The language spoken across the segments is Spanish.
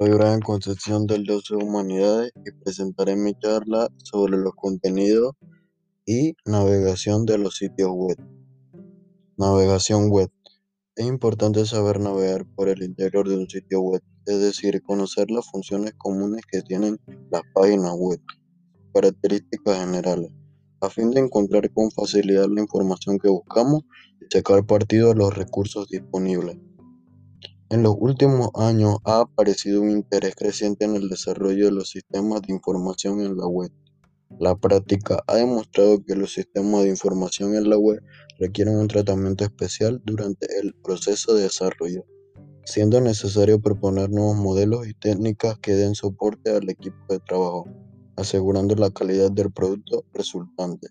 Soy Brian Concepción del Dios de Humanidades y presentaré mi charla sobre los contenidos y navegación de los sitios web. Navegación web. Es importante saber navegar por el interior de un sitio web, es decir, conocer las funciones comunes que tienen las páginas web, características generales, a fin de encontrar con facilidad la información que buscamos y sacar partido de los recursos disponibles. En los últimos años ha aparecido un interés creciente en el desarrollo de los sistemas de información en la web. La práctica ha demostrado que los sistemas de información en la web requieren un tratamiento especial durante el proceso de desarrollo, siendo necesario proponer nuevos modelos y técnicas que den soporte al equipo de trabajo, asegurando la calidad del producto resultante.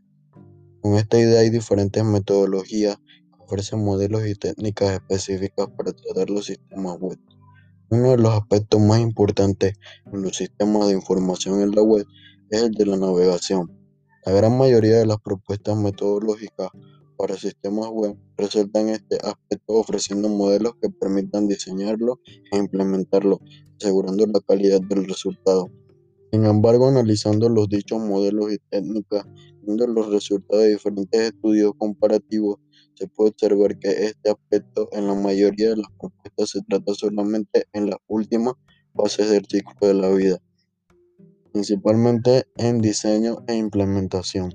Con esta idea hay diferentes metodologías ofrece modelos y técnicas específicas para tratar los sistemas web. Uno de los aspectos más importantes en los sistemas de información en la web es el de la navegación. La gran mayoría de las propuestas metodológicas para sistemas web resaltan este aspecto ofreciendo modelos que permitan diseñarlo e implementarlo, asegurando la calidad del resultado. Sin embargo, analizando los dichos modelos y técnicas, viendo los resultados de diferentes estudios comparativos, se puede observar que este aspecto en la mayoría de las propuestas se trata solamente en las últimas fases del ciclo de la vida, principalmente en diseño e implementación.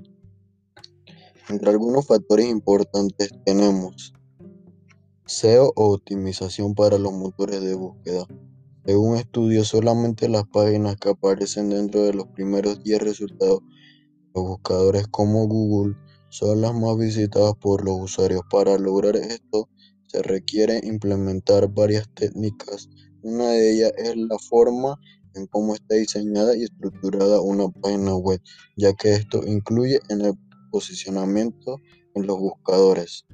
Entre algunos factores importantes tenemos SEO o optimización para los motores de búsqueda. Según estudios, solamente las páginas que aparecen dentro de los primeros 10 resultados de buscadores como Google son las más visitadas por los usuarios. Para lograr esto se requiere implementar varias técnicas. Una de ellas es la forma en cómo está diseñada y estructurada una página web, ya que esto incluye en el posicionamiento en los buscadores.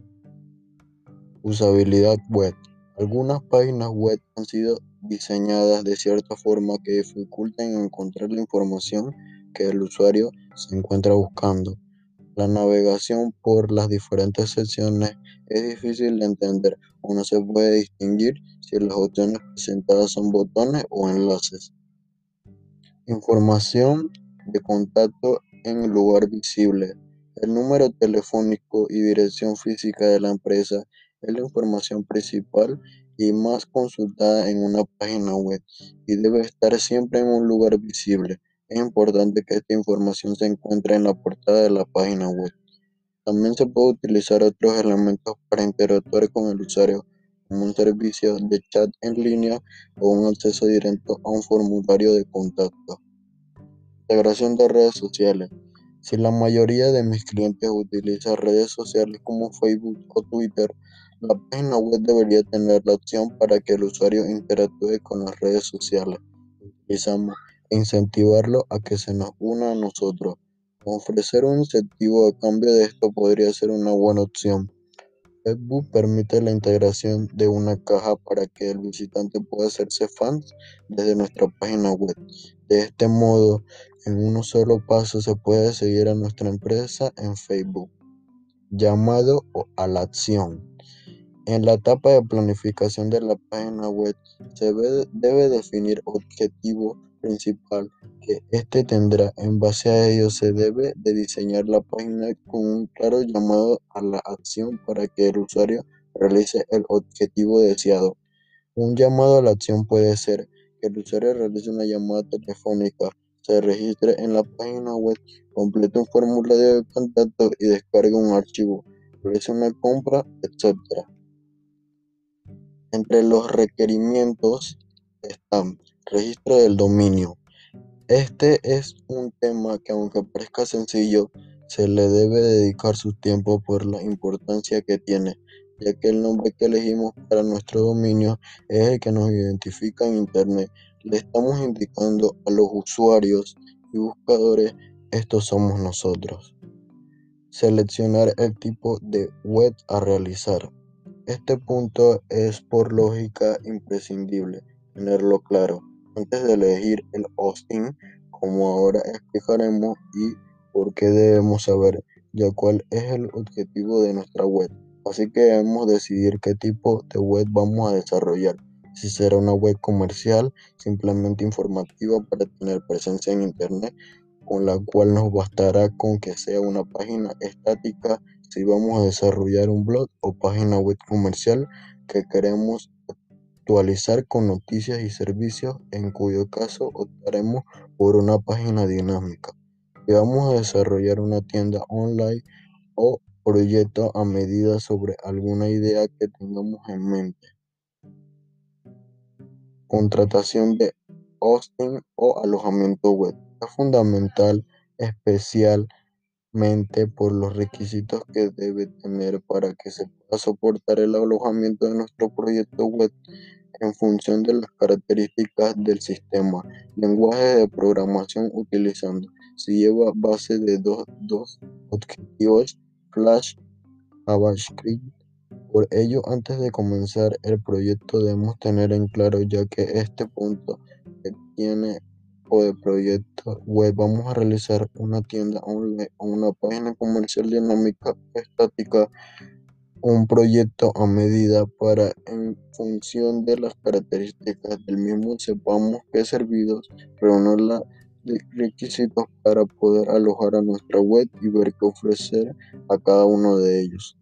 Usabilidad web. Algunas páginas web han sido diseñadas de cierta forma que dificultan encontrar la información que el usuario se encuentra buscando. La navegación por las diferentes secciones es difícil de entender o no se puede distinguir si las opciones presentadas son botones o enlaces. Información de contacto en lugar visible. El número telefónico y dirección física de la empresa es la información principal y más consultada en una página web y debe estar siempre en un lugar visible. Es importante que esta información se encuentre en la portada de la página web. También se puede utilizar otros elementos para interactuar con el usuario, como un servicio de chat en línea o un acceso directo a un formulario de contacto. Integración de redes sociales. Si la mayoría de mis clientes utiliza redes sociales como Facebook o Twitter, la página web debería tener la opción para que el usuario interactúe con las redes sociales. Utilizamos incentivarlo a que se nos una a nosotros. Ofrecer un incentivo a cambio de esto podría ser una buena opción. Facebook permite la integración de una caja para que el visitante pueda hacerse fans desde nuestra página web. De este modo, en un solo paso se puede seguir a nuestra empresa en Facebook. Llamado a la acción. En la etapa de planificación de la página web se debe definir objetivo principal que éste tendrá. En base a ello se debe de diseñar la página con un claro llamado a la acción para que el usuario realice el objetivo deseado. Un llamado a la acción puede ser que el usuario realice una llamada telefónica, se registre en la página web, complete un formulario de contacto y descargue un archivo, realice una compra, etc. Entre los requerimientos están Registro del dominio. Este es un tema que aunque parezca sencillo, se le debe dedicar su tiempo por la importancia que tiene, ya que el nombre que elegimos para nuestro dominio es el que nos identifica en Internet. Le estamos indicando a los usuarios y buscadores, estos somos nosotros. Seleccionar el tipo de web a realizar. Este punto es por lógica imprescindible tenerlo claro antes de elegir el hosting, como ahora explicaremos, y por qué debemos saber ya cuál es el objetivo de nuestra web. Así que debemos decidir qué tipo de web vamos a desarrollar. si será una web comercial, simplemente informativa para tener presencia en Internet, con la cual nos bastará con que sea una página estática si vamos a desarrollar un blog o página web comercial que queremos actualizar con noticias y servicios, en cuyo caso optaremos por una página dinámica. Si vamos a desarrollar una tienda online o proyecto a medida sobre alguna idea que tengamos en mente. Contratación de hosting o alojamiento web. Es fundamental, especialmente por los requisitos que debe tener para que se pueda soportar el alojamiento de nuestro proyecto web en función de las características del sistema. Lenguaje de programación utilizando. Si lleva base de dos, dos objetivos Flash, JavaScript. Por ello, antes de comenzar el proyecto debemos tener en claro ya que este punto que tiene o de proyecto web vamos a realizar una tienda online o una página comercial dinámica estática un proyecto a medida para en función de las características del mismo sepamos qué servicios reúnen los requisitos para poder alojar a nuestra web y ver qué ofrecer a cada uno de ellos.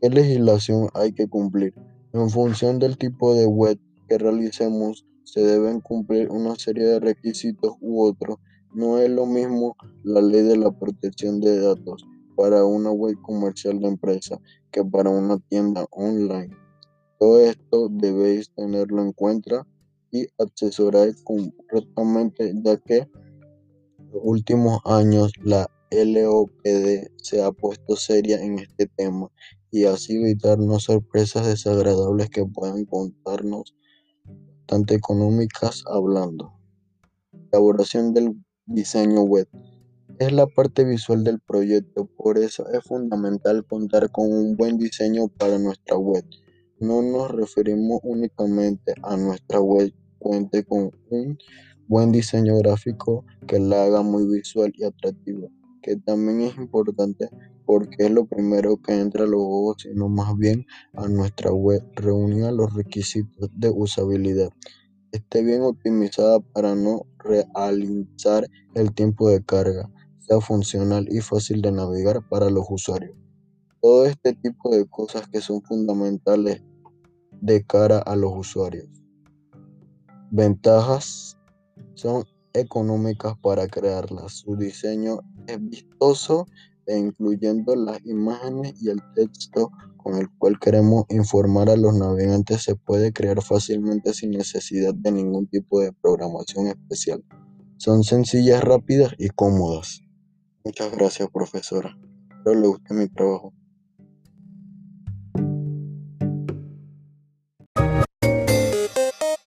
¿Qué legislación hay que cumplir? En función del tipo de web que realicemos, se deben cumplir una serie de requisitos u otros. No es lo mismo la ley de la protección de datos para una web comercial de empresa que para una tienda online. Todo esto debéis tenerlo en cuenta y asesorar correctamente ya que en los últimos años la LOPD se ha puesto seria en este tema y así evitarnos sorpresas desagradables que puedan contarnos bastante económicas hablando. Elaboración del diseño web. Es la parte visual del proyecto, por eso es fundamental contar con un buen diseño para nuestra web. No nos referimos únicamente a nuestra web cuente con un buen diseño gráfico que la haga muy visual y atractiva, que también es importante porque es lo primero que entra a los ojos, sino más bien a nuestra web reunida los requisitos de usabilidad esté bien optimizada para no realizar el tiempo de carga, sea funcional y fácil de navegar para los usuarios. Todo este tipo de cosas que son fundamentales de cara a los usuarios. Ventajas son económicas para crearlas. Su diseño es vistoso e incluyendo las imágenes y el texto con el cual queremos informar a los navegantes se puede crear fácilmente sin necesidad de ningún tipo de programación especial. Son sencillas, rápidas y cómodas. Muchas gracias, profesora. Espero le guste mi trabajo.